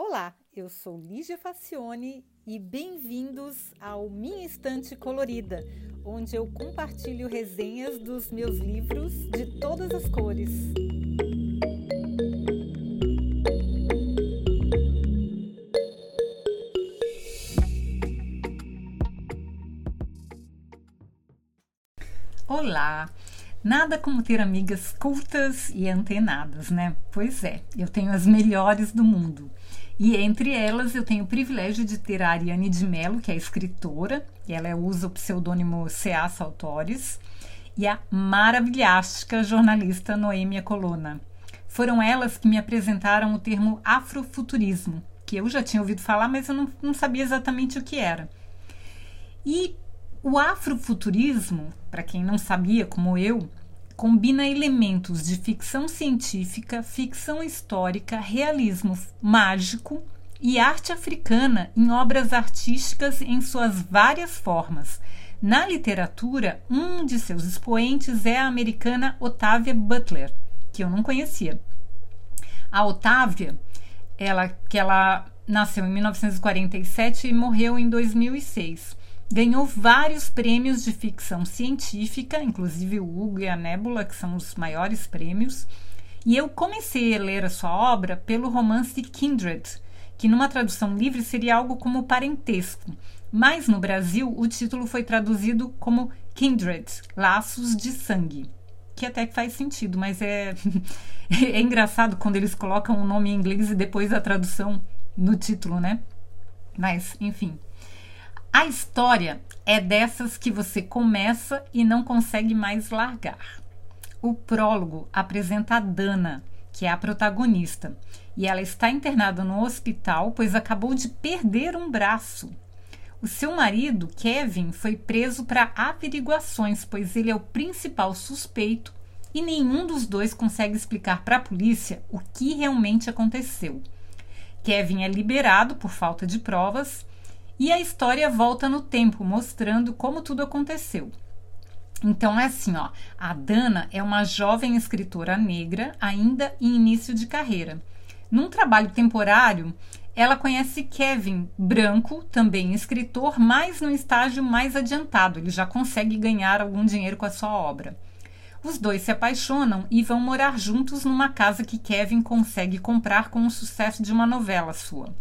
Olá, eu sou Lígia Facione e bem-vindos ao Minha Estante Colorida, onde eu compartilho resenhas dos meus livros de todas as cores. Olá! Nada como ter amigas cultas e antenadas, né? Pois é, eu tenho as melhores do mundo. E entre elas eu tenho o privilégio de ter a Ariane de Mello, que é escritora, ela usa o pseudônimo C.A. Saltores, e a maravilhástica jornalista Noêmia Colonna. Foram elas que me apresentaram o termo afrofuturismo, que eu já tinha ouvido falar, mas eu não, não sabia exatamente o que era. E o afrofuturismo, para quem não sabia, como eu, combina elementos de ficção científica, ficção histórica, realismo mágico e arte africana em obras artísticas em suas várias formas. Na literatura, um de seus expoentes é a americana Octavia Butler, que eu não conhecia. A Octavia, ela que ela nasceu em 1947 e morreu em 2006 ganhou vários prêmios de ficção científica, inclusive o Hugo e a Nébula, que são os maiores prêmios. E eu comecei a ler a sua obra pelo romance Kindred, que numa tradução livre seria algo como parentesco. Mas no Brasil o título foi traduzido como Kindred, Laços de Sangue. Que até faz sentido, mas é, é engraçado quando eles colocam o nome em inglês e depois a tradução no título, né? Mas, enfim. A história é dessas que você começa e não consegue mais largar. O prólogo apresenta a Dana, que é a protagonista, e ela está internada no hospital pois acabou de perder um braço. O seu marido, Kevin, foi preso para averiguações, pois ele é o principal suspeito e nenhum dos dois consegue explicar para a polícia o que realmente aconteceu. Kevin é liberado por falta de provas e a história volta no tempo, mostrando como tudo aconteceu. Então é assim, ó, a Dana é uma jovem escritora negra ainda em início de carreira. Num trabalho temporário, ela conhece Kevin, branco, também escritor, mas no estágio mais adiantado. Ele já consegue ganhar algum dinheiro com a sua obra. Os dois se apaixonam e vão morar juntos numa casa que Kevin consegue comprar com o sucesso de uma novela sua.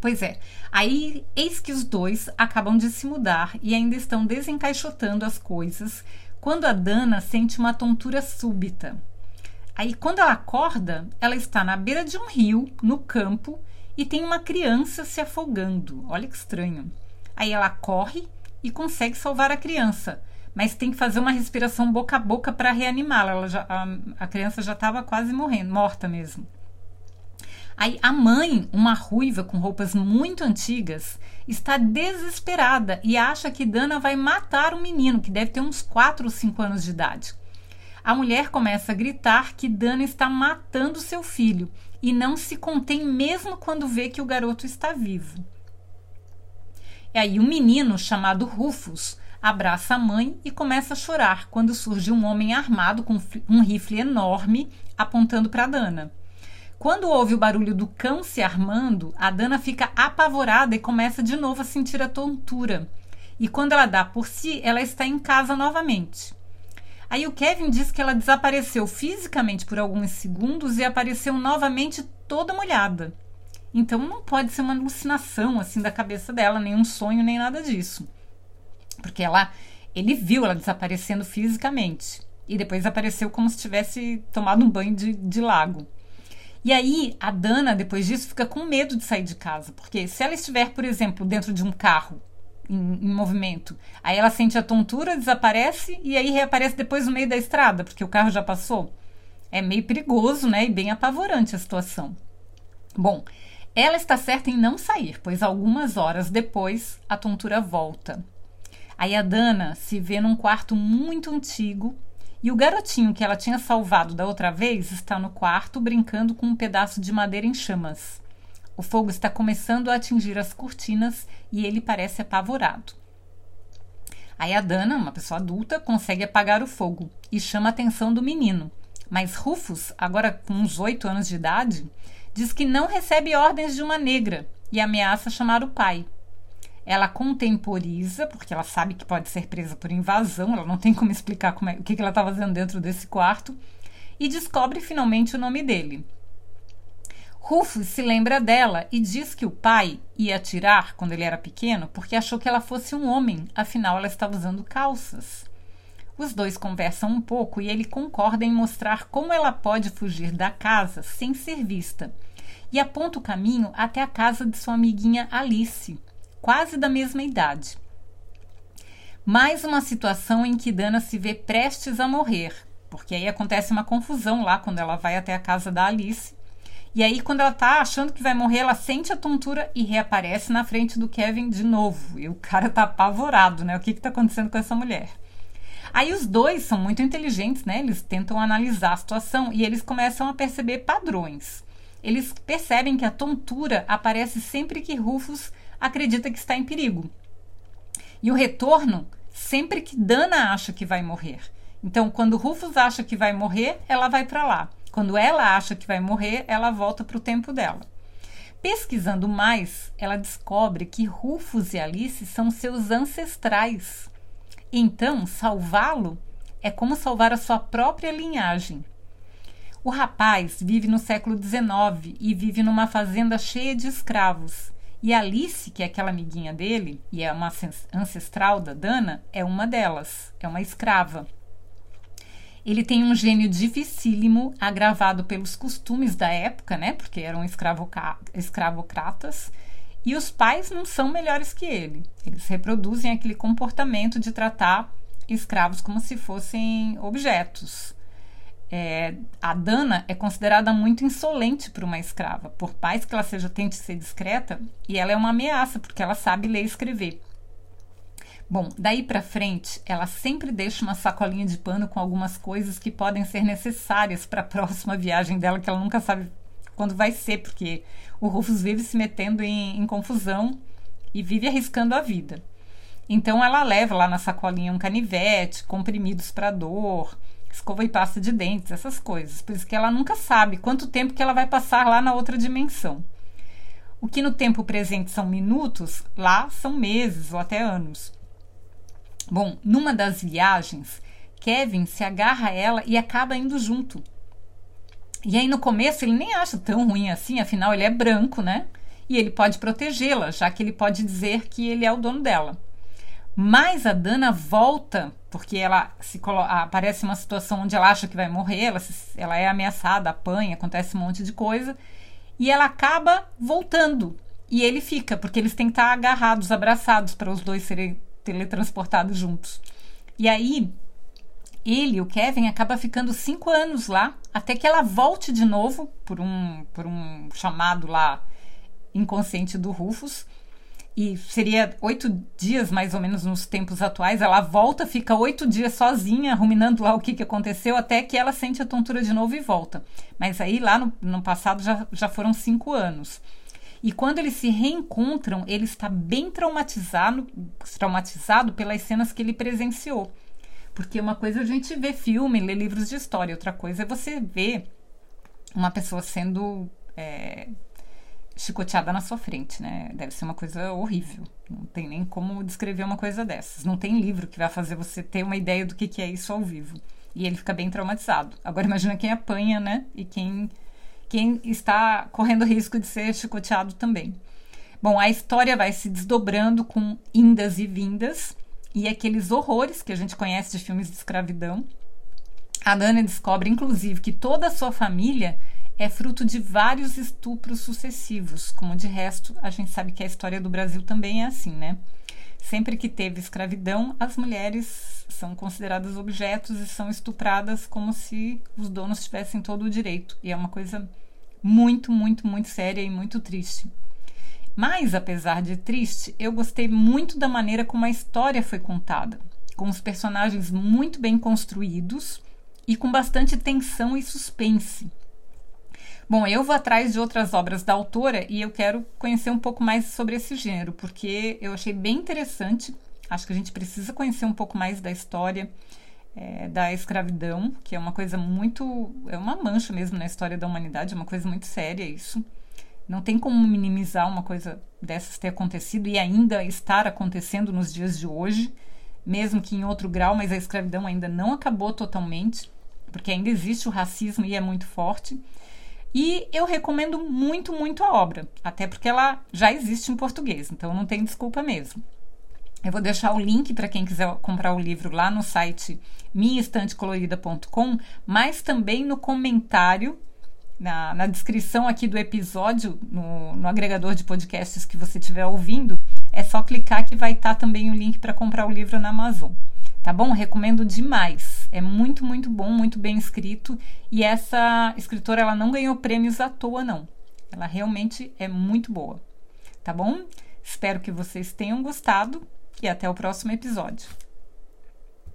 Pois é. Aí, eis que os dois acabam de se mudar e ainda estão desencaixotando as coisas quando a Dana sente uma tontura súbita. Aí, quando ela acorda, ela está na beira de um rio, no campo, e tem uma criança se afogando. Olha que estranho. Aí ela corre e consegue salvar a criança, mas tem que fazer uma respiração boca a boca para reanimá-la. A, a criança já estava quase morrendo, morta mesmo. Aí a mãe, uma ruiva com roupas muito antigas, está desesperada e acha que Dana vai matar o menino, que deve ter uns 4 ou 5 anos de idade. A mulher começa a gritar que Dana está matando seu filho e não se contém mesmo quando vê que o garoto está vivo. E aí o um menino chamado Rufus abraça a mãe e começa a chorar quando surge um homem armado com um rifle enorme apontando para Dana. Quando ouve o barulho do cão se armando, a Dana fica apavorada e começa de novo a sentir a tontura. E quando ela dá por si, ela está em casa novamente. Aí o Kevin diz que ela desapareceu fisicamente por alguns segundos e apareceu novamente toda molhada. Então não pode ser uma alucinação assim da cabeça dela, nem um sonho, nem nada disso. Porque ela ele viu ela desaparecendo fisicamente e depois apareceu como se tivesse tomado um banho de, de lago. E aí a Dana, depois disso, fica com medo de sair de casa, porque se ela estiver, por exemplo, dentro de um carro em, em, movimento, aí ela sente a tontura, desaparece e aí reaparece depois no meio da estrada, porque o carro já passou. É meio perigoso, né? E bem apavorante a situação. Bom, ela está certa em não sair, pois algumas horas depois a tontura volta. Aí a Dana se vê num quarto muito antigo e o garotinho que ela tinha salvado da outra vez está no quarto brincando com um pedaço de madeira em chamas. O fogo está começando a atingir as cortinas e ele parece apavorado. Aí a Dana, uma pessoa adulta, consegue apagar o fogo e chama a atenção do menino. Mas Rufus, agora com uns oito anos de idade, diz que não recebe ordens de uma negra e ameaça chamar o pai. Ela contemporiza, porque ela sabe que pode ser presa por invasão, ela não tem como explicar como é, o que, ela está fazendo dentro desse quarto, e descobre finalmente o nome dele. Rufus se lembra dela e diz que o pai ia atirar quando ele era pequeno porque achou que ela fosse um homem, afinal ela estava usando calças. Os dois conversam um pouco e ele concorda em mostrar como ela pode fugir da casa sem ser vista e aponta o caminho até a casa de sua amiguinha Alice, quase da mesma idade. Mais uma situação em que Dana se vê prestes a morrer, porque aí acontece uma confusão lá quando ela vai até a casa da Alice. E aí, quando ela tá achando que vai morrer, ela sente a tontura e reaparece na frente do Kevin de novo. E o cara tá apavorado, né? O que que tá acontecendo com essa mulher? Aí os dois são muito inteligentes, né? Eles tentam analisar a situação e eles começam a perceber padrões. Eles percebem que a tontura aparece sempre que Rufus acredita que está em perigo. E o retorno sempre que Dana acha que vai morrer. Então, quando Rufus acha que vai morrer, ela vai para lá. Quando ela acha que vai morrer, ela volta para o tempo dela. Pesquisando mais, ela descobre que Rufus e Alice são seus ancestrais. Então, salvá-lo é como salvar a sua própria linhagem. O rapaz vive no século XIX e vive numa fazenda cheia de escravos. E Alice, que é aquela amiguinha dele, e é uma ancestral da Dana, é uma delas, é uma escrava. Ele tem um gênio dificílimo, agravado pelos costumes da época, né? Porque eram escravocratas. E os pais não são melhores que ele. Eles reproduzem aquele comportamento de tratar escravos como se fossem objetos. É, a Dana é considerada muito insolente por uma escrava, por mais que ela seja tente ser discreta, e ela é uma ameaça porque ela sabe ler e escrever. Bom, daí para frente, ela sempre deixa uma sacolinha de pano com algumas coisas que podem ser necessárias para a próxima viagem dela, que ela nunca sabe quando vai ser, porque o Rufus vive se metendo em, em confusão e vive arriscando a vida. Então ela leva lá na sacolinha um canivete, comprimidos para dor, escova e pasta de dentes, essas coisas. Por isso que ela nunca sabe quanto tempo que ela vai passar lá na outra dimensão. O que no tempo presente são minutos, lá são meses ou até anos. Bom, numa das viagens, Kevin se agarra a ela e acaba indo junto. E aí no começo ele nem acha tão ruim assim, afinal ele é branco, né? E ele pode protegê-la, já que ele pode dizer que ele é o dono dela. Mas a Dana volta porque ela se aparece uma situação onde ela acha que vai morrer, ela, se, ela é ameaçada, apanha, acontece um monte de coisa, e ela acaba voltando. E ele fica, porque eles têm que estar agarrados, abraçados, para os dois serem teletransportados juntos. E aí, ele, o Kevin, acaba ficando cinco anos lá, até que ela volte de novo, por um, por um chamado lá inconsciente do Rufus, e seria oito dias mais ou menos nos tempos atuais. Ela volta, fica oito dias sozinha, ruminando lá o que, que aconteceu, até que ela sente a tontura de novo e volta. Mas aí lá no, no passado já, já foram cinco anos. E quando eles se reencontram, ele está bem traumatizado, traumatizado pelas cenas que ele presenciou. Porque uma coisa é a gente vê filme, lê livros de história, outra coisa é você ver uma pessoa sendo é, chicoteada na sua frente, né? Deve ser uma coisa horrível. Não tem nem como descrever uma coisa dessas. Não tem livro que vai fazer você ter uma ideia do que, que é isso ao vivo. E ele fica bem traumatizado. Agora imagina quem apanha, né? E quem, quem está correndo risco de ser chicoteado também. Bom, a história vai se desdobrando com indas e vindas e aqueles horrores que a gente conhece de filmes de escravidão. A Nana descobre, inclusive, que toda a sua família é fruto de vários estupros sucessivos, como de resto a gente sabe que a história do Brasil também é assim, né? Sempre que teve escravidão, as mulheres são consideradas objetos e são estupradas como se os donos tivessem todo o direito. E é uma coisa muito, muito, muito séria e muito triste. Mas, apesar de triste, eu gostei muito da maneira como a história foi contada, com os personagens muito bem construídos e com bastante tensão e suspense. Bom, eu vou atrás de outras obras da autora e eu quero conhecer um pouco mais sobre esse gênero, porque eu achei bem interessante. Acho que a gente precisa conhecer um pouco mais da história é, da escravidão, que é uma coisa muito. é uma mancha mesmo na história da humanidade, é uma coisa muito séria isso. Não tem como minimizar uma coisa dessas ter acontecido e ainda estar acontecendo nos dias de hoje, mesmo que em outro grau, mas a escravidão ainda não acabou totalmente, porque ainda existe o racismo e é muito forte. E eu recomendo muito, muito a obra, até porque ela já existe em português, então não tem desculpa mesmo. Eu vou deixar o link para quem quiser comprar o livro lá no site minhaestantecolorida.com, mas também no comentário, na, na, descrição aqui do episódio, no, no, agregador de podcasts que você estiver ouvindo, é só clicar que vai estar tá também o link para comprar o livro na Amazon. Tá bom? Recomendo demais. É muito, muito bom, muito bem escrito. E essa escritora, ela não ganhou prêmios à toa, não. Ela realmente é muito boa. Tá bom? Espero que vocês tenham gostado e até o próximo episódio.